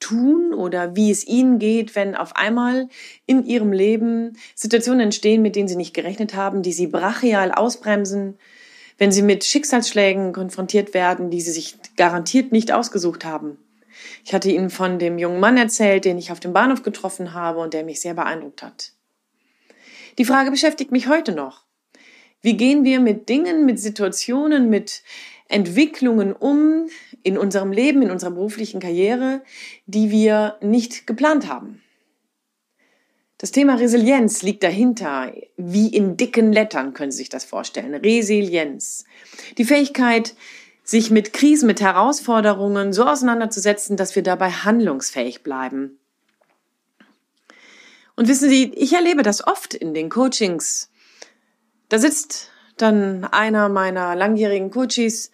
tun oder wie es Ihnen geht, wenn auf einmal in Ihrem Leben Situationen entstehen, mit denen Sie nicht gerechnet haben, die Sie brachial ausbremsen, wenn Sie mit Schicksalsschlägen konfrontiert werden, die Sie sich garantiert nicht ausgesucht haben. Ich hatte Ihnen von dem jungen Mann erzählt, den ich auf dem Bahnhof getroffen habe und der mich sehr beeindruckt hat. Die Frage beschäftigt mich heute noch. Wie gehen wir mit Dingen, mit Situationen, mit Entwicklungen um in unserem Leben, in unserer beruflichen Karriere, die wir nicht geplant haben. Das Thema Resilienz liegt dahinter, wie in dicken Lettern können Sie sich das vorstellen. Resilienz. Die Fähigkeit, sich mit Krisen, mit Herausforderungen so auseinanderzusetzen, dass wir dabei handlungsfähig bleiben. Und wissen Sie, ich erlebe das oft in den Coachings. Da sitzt dann einer meiner langjährigen Coaches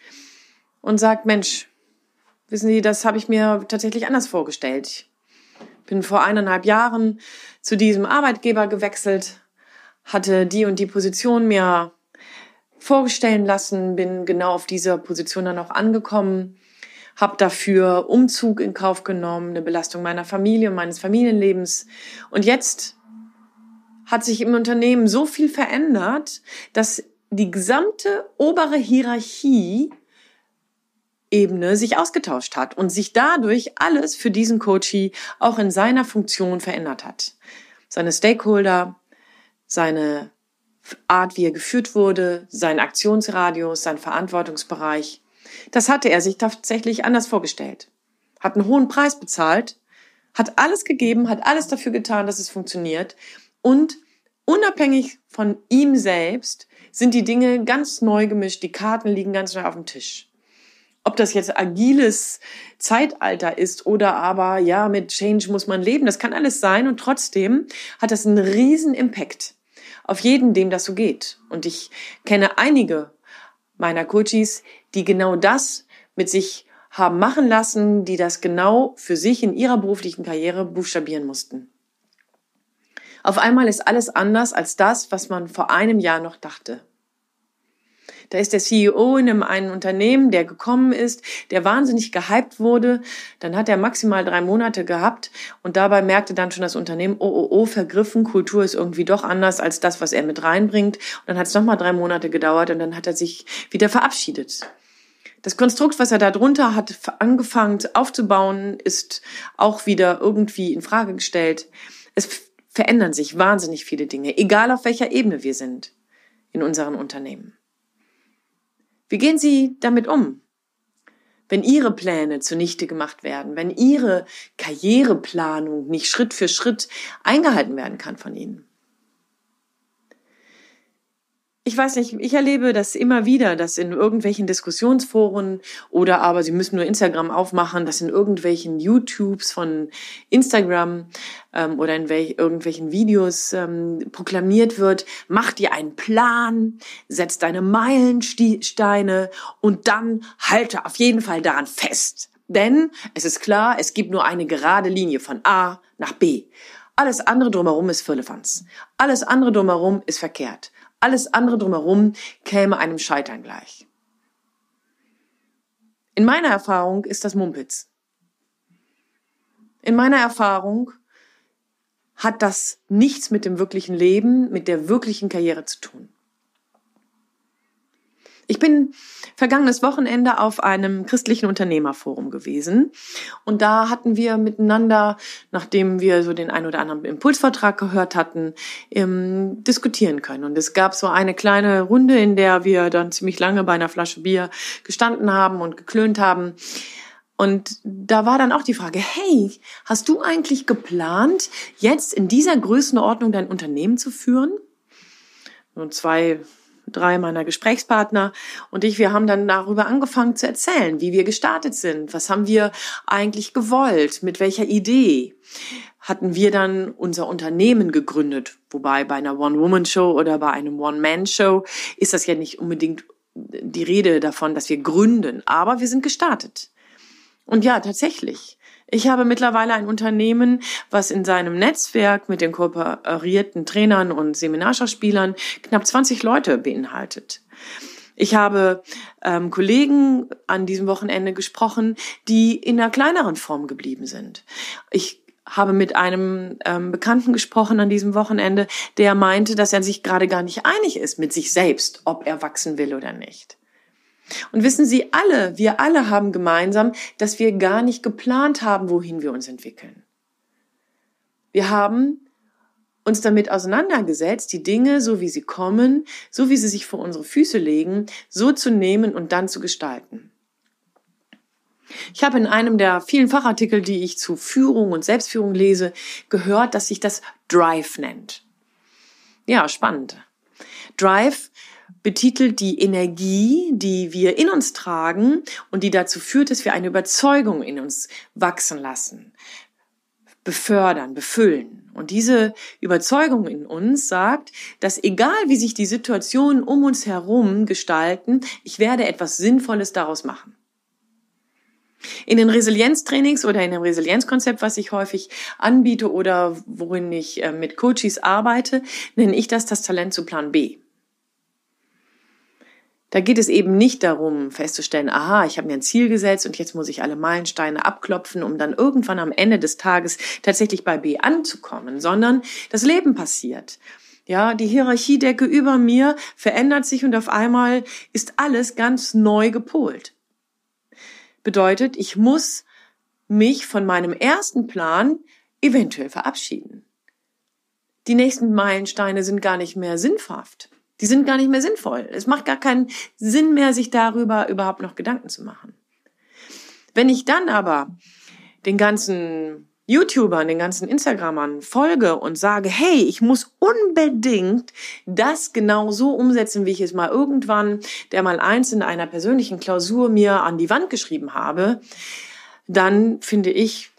und sagt, Mensch, wissen Sie, das habe ich mir tatsächlich anders vorgestellt. Ich bin vor eineinhalb Jahren zu diesem Arbeitgeber gewechselt, hatte die und die Position mir vorstellen lassen, bin genau auf dieser Position dann auch angekommen, habe dafür Umzug in Kauf genommen, eine Belastung meiner Familie und meines Familienlebens. Und jetzt hat sich im Unternehmen so viel verändert, dass die gesamte obere Hierarchie Ebene sich ausgetauscht hat und sich dadurch alles für diesen Coachie auch in seiner Funktion verändert hat. Seine Stakeholder, seine Art, wie er geführt wurde, sein Aktionsradius, sein Verantwortungsbereich. Das hatte er sich tatsächlich anders vorgestellt. Hat einen hohen Preis bezahlt, hat alles gegeben, hat alles dafür getan, dass es funktioniert und unabhängig von ihm selbst sind die Dinge ganz neu gemischt, die Karten liegen ganz neu auf dem Tisch. Ob das jetzt agiles Zeitalter ist oder aber, ja, mit Change muss man leben, das kann alles sein und trotzdem hat das einen riesen Impact auf jeden, dem das so geht. Und ich kenne einige meiner Coaches, die genau das mit sich haben machen lassen, die das genau für sich in ihrer beruflichen Karriere buchstabieren mussten. Auf einmal ist alles anders als das, was man vor einem Jahr noch dachte. Da ist der CEO in einem einen Unternehmen, der gekommen ist, der wahnsinnig gehypt wurde. Dann hat er maximal drei Monate gehabt und dabei merkte dann schon das Unternehmen, oh, oh, oh, vergriffen, Kultur ist irgendwie doch anders als das, was er mit reinbringt. Und dann hat es nochmal drei Monate gedauert und dann hat er sich wieder verabschiedet. Das Konstrukt, was er da drunter hat angefangen aufzubauen, ist auch wieder irgendwie in Frage gestellt. Es verändern sich wahnsinnig viele Dinge, egal auf welcher Ebene wir sind in unseren Unternehmen. Wie gehen Sie damit um? Wenn Ihre Pläne zunichte gemacht werden, wenn Ihre Karriereplanung nicht Schritt für Schritt eingehalten werden kann von Ihnen ich weiß nicht, ich erlebe das immer wieder, dass in irgendwelchen Diskussionsforen oder aber Sie müssen nur Instagram aufmachen, dass in irgendwelchen YouTubes von Instagram ähm, oder in welch, irgendwelchen Videos ähm, proklamiert wird, mach dir einen Plan, setz deine Meilensteine und dann halte auf jeden Fall daran fest. Denn es ist klar, es gibt nur eine gerade Linie von A nach B. Alles andere drumherum ist Firlefanz. Alles andere drumherum ist verkehrt. Alles andere drumherum käme einem Scheitern gleich. In meiner Erfahrung ist das Mumpitz. In meiner Erfahrung hat das nichts mit dem wirklichen Leben, mit der wirklichen Karriere zu tun. Ich bin vergangenes Wochenende auf einem christlichen Unternehmerforum gewesen und da hatten wir miteinander, nachdem wir so den ein oder anderen Impulsvertrag gehört hatten, ähm, diskutieren können. Und es gab so eine kleine Runde, in der wir dann ziemlich lange bei einer Flasche Bier gestanden haben und geklönt haben. Und da war dann auch die Frage, hey, hast du eigentlich geplant, jetzt in dieser Größenordnung dein Unternehmen zu führen? Und zwei drei meiner Gesprächspartner und ich, wir haben dann darüber angefangen zu erzählen, wie wir gestartet sind, was haben wir eigentlich gewollt, mit welcher Idee hatten wir dann unser Unternehmen gegründet. Wobei bei einer One-Woman-Show oder bei einem One-Man-Show ist das ja nicht unbedingt die Rede davon, dass wir gründen, aber wir sind gestartet. Und ja, tatsächlich. Ich habe mittlerweile ein Unternehmen, was in seinem Netzwerk mit den kooperierten Trainern und Seminarschauspielern knapp 20 Leute beinhaltet. Ich habe ähm, Kollegen an diesem Wochenende gesprochen, die in einer kleineren Form geblieben sind. Ich habe mit einem ähm, Bekannten gesprochen an diesem Wochenende, der meinte, dass er sich gerade gar nicht einig ist mit sich selbst, ob er wachsen will oder nicht. Und wissen Sie alle, wir alle haben gemeinsam, dass wir gar nicht geplant haben, wohin wir uns entwickeln. Wir haben uns damit auseinandergesetzt, die Dinge, so wie sie kommen, so wie sie sich vor unsere Füße legen, so zu nehmen und dann zu gestalten. Ich habe in einem der vielen Fachartikel, die ich zu Führung und Selbstführung lese, gehört, dass sich das Drive nennt. Ja, spannend. Drive betitelt die Energie, die wir in uns tragen und die dazu führt, dass wir eine Überzeugung in uns wachsen lassen, befördern, befüllen. Und diese Überzeugung in uns sagt, dass egal wie sich die Situationen um uns herum gestalten, ich werde etwas Sinnvolles daraus machen. In den Resilienztrainings oder in dem Resilienzkonzept, was ich häufig anbiete oder worin ich äh, mit Coaches arbeite, nenne ich das das Talent zu Plan B. Da geht es eben nicht darum, festzustellen, aha, ich habe mir ein Ziel gesetzt und jetzt muss ich alle Meilensteine abklopfen, um dann irgendwann am Ende des Tages tatsächlich bei B anzukommen, sondern das Leben passiert. Ja, die Hierarchiedecke über mir verändert sich und auf einmal ist alles ganz neu gepolt. Bedeutet, ich muss mich von meinem ersten Plan eventuell verabschieden. Die nächsten Meilensteine sind gar nicht mehr sinnhaft. Die sind gar nicht mehr sinnvoll. Es macht gar keinen Sinn mehr, sich darüber überhaupt noch Gedanken zu machen. Wenn ich dann aber den ganzen YouTubern, den ganzen Instagramern folge und sage, hey, ich muss unbedingt das genau so umsetzen, wie ich es mal irgendwann der mal eins in einer persönlichen Klausur mir an die Wand geschrieben habe, dann finde ich,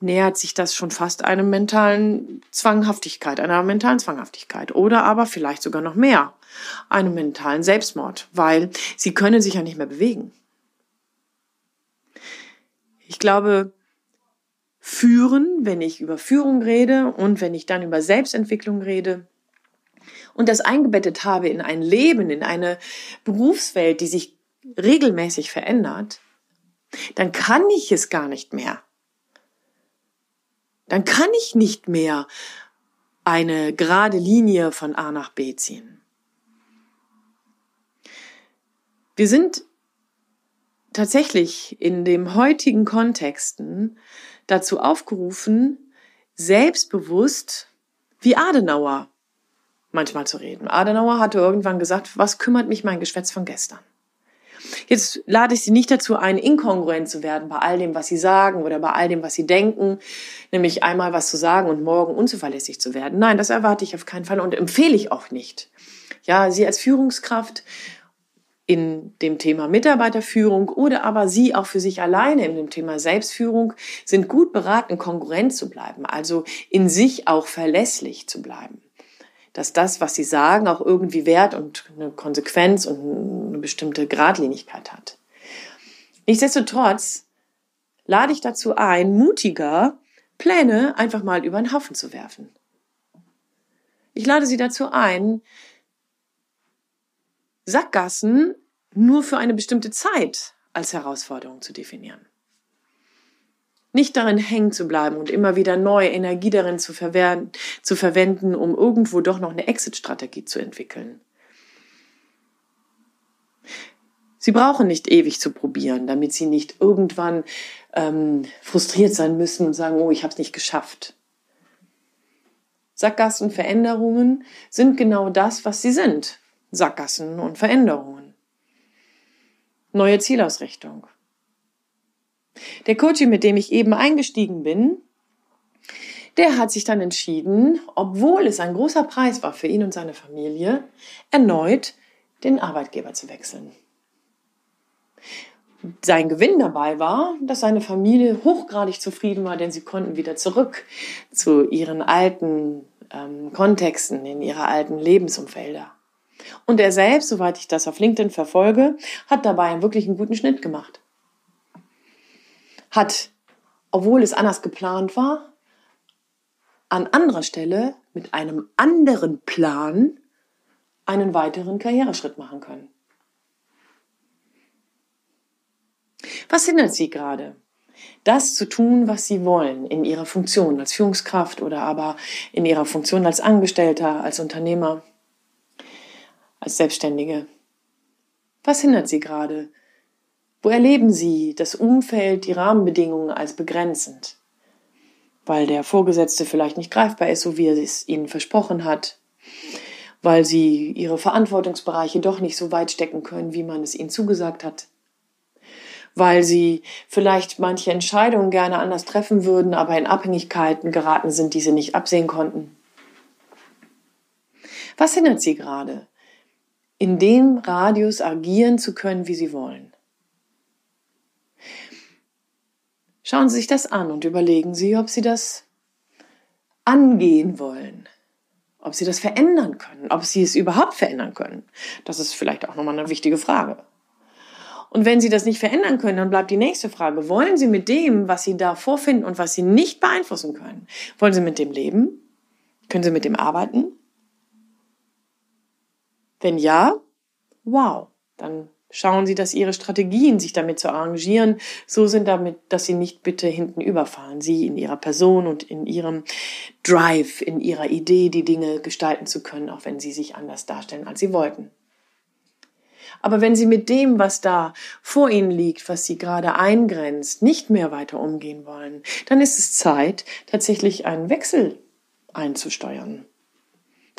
nähert sich das schon fast einem mentalen Zwanghaftigkeit, einer mentalen Zwanghaftigkeit oder aber vielleicht sogar noch mehr, einem mentalen Selbstmord, weil sie können sich ja nicht mehr bewegen. Ich glaube, führen, wenn ich über Führung rede und wenn ich dann über Selbstentwicklung rede und das eingebettet habe in ein Leben, in eine Berufswelt, die sich regelmäßig verändert, dann kann ich es gar nicht mehr. Dann kann ich nicht mehr eine gerade Linie von A nach B ziehen. Wir sind tatsächlich in dem heutigen Kontexten dazu aufgerufen, selbstbewusst wie Adenauer manchmal zu reden. Adenauer hatte irgendwann gesagt, was kümmert mich mein Geschwätz von gestern? Jetzt lade ich Sie nicht dazu ein, inkongruent zu werden bei all dem, was Sie sagen oder bei all dem, was Sie denken, nämlich einmal was zu sagen und morgen unzuverlässig zu werden. Nein, das erwarte ich auf keinen Fall und empfehle ich auch nicht. Ja, Sie als Führungskraft in dem Thema Mitarbeiterführung oder aber Sie auch für sich alleine in dem Thema Selbstführung sind gut beraten, kongruent zu bleiben, also in sich auch verlässlich zu bleiben. Dass das, was Sie sagen, auch irgendwie Wert und eine Konsequenz und eine bestimmte Gradlinigkeit hat. Nichtsdestotrotz lade ich dazu ein, mutiger Pläne einfach mal über den Haufen zu werfen. Ich lade Sie dazu ein, Sackgassen nur für eine bestimmte Zeit als Herausforderung zu definieren. Nicht darin hängen zu bleiben und immer wieder neue Energie darin zu, zu verwenden, um irgendwo doch noch eine Exit-Strategie zu entwickeln. Sie brauchen nicht ewig zu probieren, damit Sie nicht irgendwann ähm, frustriert sein müssen und sagen, oh, ich habe es nicht geschafft. Sackgassen, Veränderungen sind genau das, was sie sind. Sackgassen und Veränderungen. Neue Zielausrichtung. Der Coach, mit dem ich eben eingestiegen bin, der hat sich dann entschieden, obwohl es ein großer Preis war für ihn und seine Familie, erneut den Arbeitgeber zu wechseln. Sein Gewinn dabei war, dass seine Familie hochgradig zufrieden war, denn sie konnten wieder zurück zu ihren alten ähm, Kontexten, in ihre alten Lebensumfelder. Und er selbst, soweit ich das auf LinkedIn verfolge, hat dabei einen wirklich guten Schnitt gemacht. Hat, obwohl es anders geplant war, an anderer Stelle mit einem anderen Plan einen weiteren Karriereschritt machen können. Was hindert Sie gerade? Das zu tun, was Sie wollen in Ihrer Funktion als Führungskraft oder aber in Ihrer Funktion als Angestellter, als Unternehmer, als Selbstständige. Was hindert Sie gerade? Wo erleben Sie das Umfeld, die Rahmenbedingungen als begrenzend? Weil der Vorgesetzte vielleicht nicht greifbar ist, so wie er es Ihnen versprochen hat, weil Sie Ihre Verantwortungsbereiche doch nicht so weit stecken können, wie man es Ihnen zugesagt hat, weil Sie vielleicht manche Entscheidungen gerne anders treffen würden, aber in Abhängigkeiten geraten sind, die Sie nicht absehen konnten. Was hindert Sie gerade? in dem Radius agieren zu können, wie sie wollen. Schauen Sie sich das an und überlegen Sie, ob Sie das angehen wollen, ob Sie das verändern können, ob Sie es überhaupt verändern können. Das ist vielleicht auch nochmal eine wichtige Frage. Und wenn Sie das nicht verändern können, dann bleibt die nächste Frage, wollen Sie mit dem, was Sie da vorfinden und was Sie nicht beeinflussen können, wollen Sie mit dem leben? Können Sie mit dem arbeiten? Wenn ja, wow, dann schauen Sie, dass Ihre Strategien, sich damit zu arrangieren, so sind damit, dass Sie nicht bitte hinten überfahren. Sie in Ihrer Person und in Ihrem Drive, in Ihrer Idee, die Dinge gestalten zu können, auch wenn Sie sich anders darstellen, als Sie wollten. Aber wenn Sie mit dem, was da vor Ihnen liegt, was Sie gerade eingrenzt, nicht mehr weiter umgehen wollen, dann ist es Zeit, tatsächlich einen Wechsel einzusteuern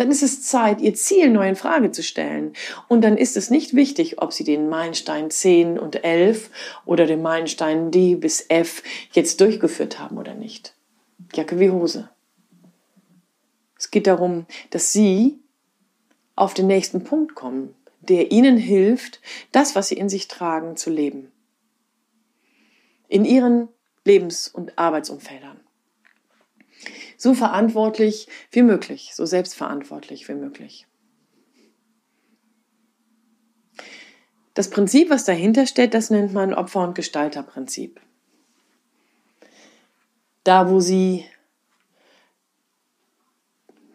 dann ist es Zeit, ihr Ziel neu in Frage zu stellen. Und dann ist es nicht wichtig, ob sie den Meilenstein 10 und 11 oder den Meilenstein D bis F jetzt durchgeführt haben oder nicht. Jacke wie Hose. Es geht darum, dass sie auf den nächsten Punkt kommen, der ihnen hilft, das, was sie in sich tragen, zu leben. In ihren Lebens- und Arbeitsumfeldern so verantwortlich wie möglich, so selbstverantwortlich wie möglich. Das Prinzip, was dahinter steht, das nennt man Opfer- und Gestalterprinzip. Da, wo Sie,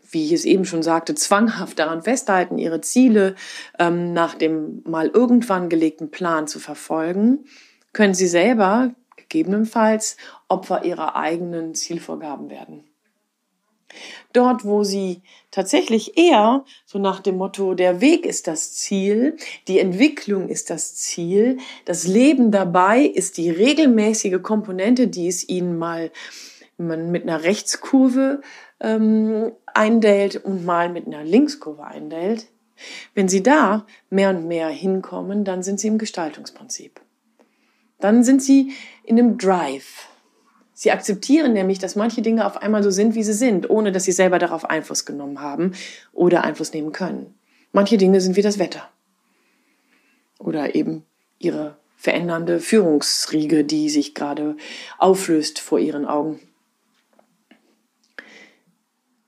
wie ich es eben schon sagte, zwanghaft daran festhalten, Ihre Ziele ähm, nach dem mal irgendwann gelegten Plan zu verfolgen, können Sie selber gegebenenfalls Opfer Ihrer eigenen Zielvorgaben werden. Dort, wo sie tatsächlich eher so nach dem Motto, der Weg ist das Ziel, die Entwicklung ist das Ziel, das Leben dabei ist die regelmäßige Komponente, die es ihnen mal man mit einer Rechtskurve ähm, eindellt und mal mit einer Linkskurve eindellt. Wenn sie da mehr und mehr hinkommen, dann sind sie im Gestaltungsprinzip. Dann sind sie in einem Drive. Sie akzeptieren nämlich, dass manche Dinge auf einmal so sind, wie sie sind, ohne dass sie selber darauf Einfluss genommen haben oder Einfluss nehmen können. Manche Dinge sind wie das Wetter. Oder eben ihre verändernde Führungsriege, die sich gerade auflöst vor ihren Augen.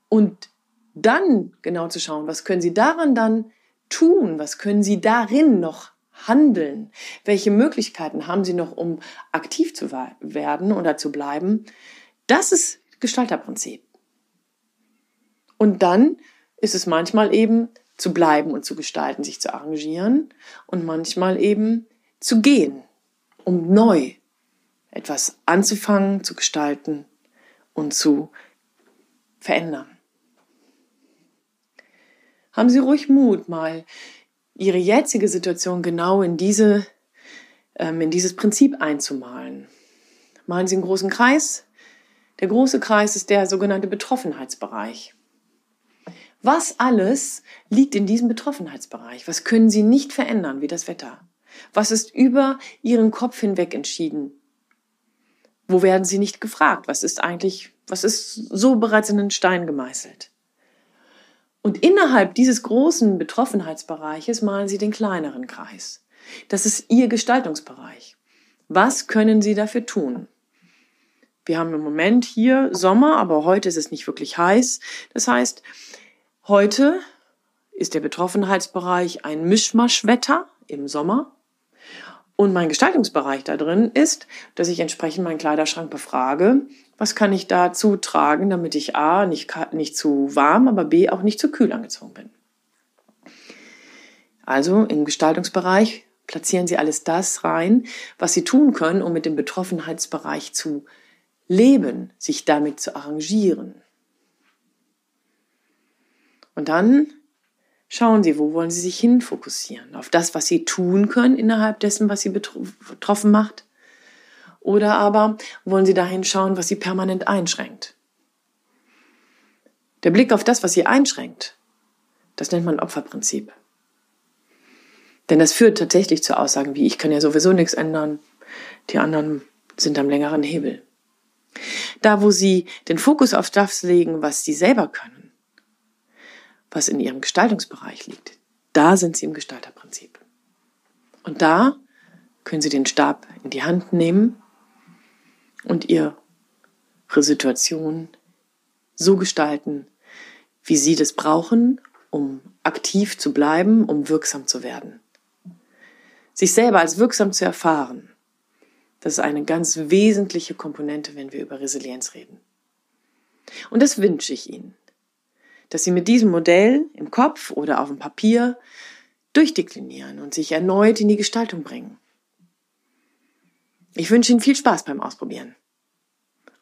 Und dann genau zu schauen, was können Sie daran dann tun? Was können Sie darin noch handeln? Welche Möglichkeiten haben sie noch, um aktiv zu werden oder zu bleiben? Das ist Gestalterprinzip. Und dann ist es manchmal eben zu bleiben und zu gestalten, sich zu arrangieren und manchmal eben zu gehen, um neu etwas anzufangen, zu gestalten und zu verändern. Haben Sie ruhig Mut, mal ihre jetzige Situation genau in diese, ähm, in dieses Prinzip einzumalen. Malen Sie einen großen Kreis. Der große Kreis ist der sogenannte Betroffenheitsbereich. Was alles liegt in diesem Betroffenheitsbereich? Was können Sie nicht verändern, wie das Wetter? Was ist über Ihren Kopf hinweg entschieden? Wo werden Sie nicht gefragt? Was ist eigentlich, was ist so bereits in den Stein gemeißelt? Und innerhalb dieses großen Betroffenheitsbereiches malen Sie den kleineren Kreis. Das ist Ihr Gestaltungsbereich. Was können Sie dafür tun? Wir haben im Moment hier Sommer, aber heute ist es nicht wirklich heiß. Das heißt, heute ist der Betroffenheitsbereich ein Mischmaschwetter im Sommer. Und mein Gestaltungsbereich da drin ist, dass ich entsprechend meinen Kleiderschrank befrage, was kann ich dazu tragen, damit ich A, nicht, nicht zu warm, aber B, auch nicht zu kühl angezogen bin. Also im Gestaltungsbereich platzieren Sie alles das rein, was Sie tun können, um mit dem Betroffenheitsbereich zu leben, sich damit zu arrangieren. Und dann schauen Sie, wo wollen Sie sich hin fokussieren? Auf das, was Sie tun können innerhalb dessen, was Sie betroffen macht? Oder aber wollen Sie dahin schauen, was Sie permanent einschränkt? Der Blick auf das, was Sie einschränkt, das nennt man Opferprinzip. Denn das führt tatsächlich zu Aussagen wie, ich kann ja sowieso nichts ändern, die anderen sind am längeren Hebel. Da, wo sie den Fokus auf das legen, was sie selber können, was in ihrem Gestaltungsbereich liegt, da sind sie im Gestalterprinzip. Und da können sie den Stab in die Hand nehmen und ihre Situation so gestalten, wie sie das brauchen, um aktiv zu bleiben, um wirksam zu werden. Sich selber als wirksam zu erfahren, das ist eine ganz wesentliche Komponente, wenn wir über Resilienz reden. Und das wünsche ich Ihnen, dass Sie mit diesem Modell im Kopf oder auf dem Papier durchdeklinieren und sich erneut in die Gestaltung bringen. Ich wünsche Ihnen viel Spaß beim Ausprobieren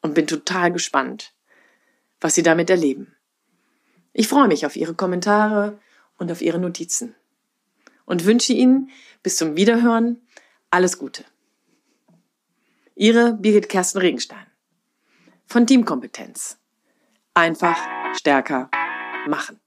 und bin total gespannt, was Sie damit erleben. Ich freue mich auf Ihre Kommentare und auf Ihre Notizen und wünsche Ihnen bis zum Wiederhören alles Gute. Ihre Birgit Kersten Regenstein. Von Teamkompetenz. Einfach stärker machen.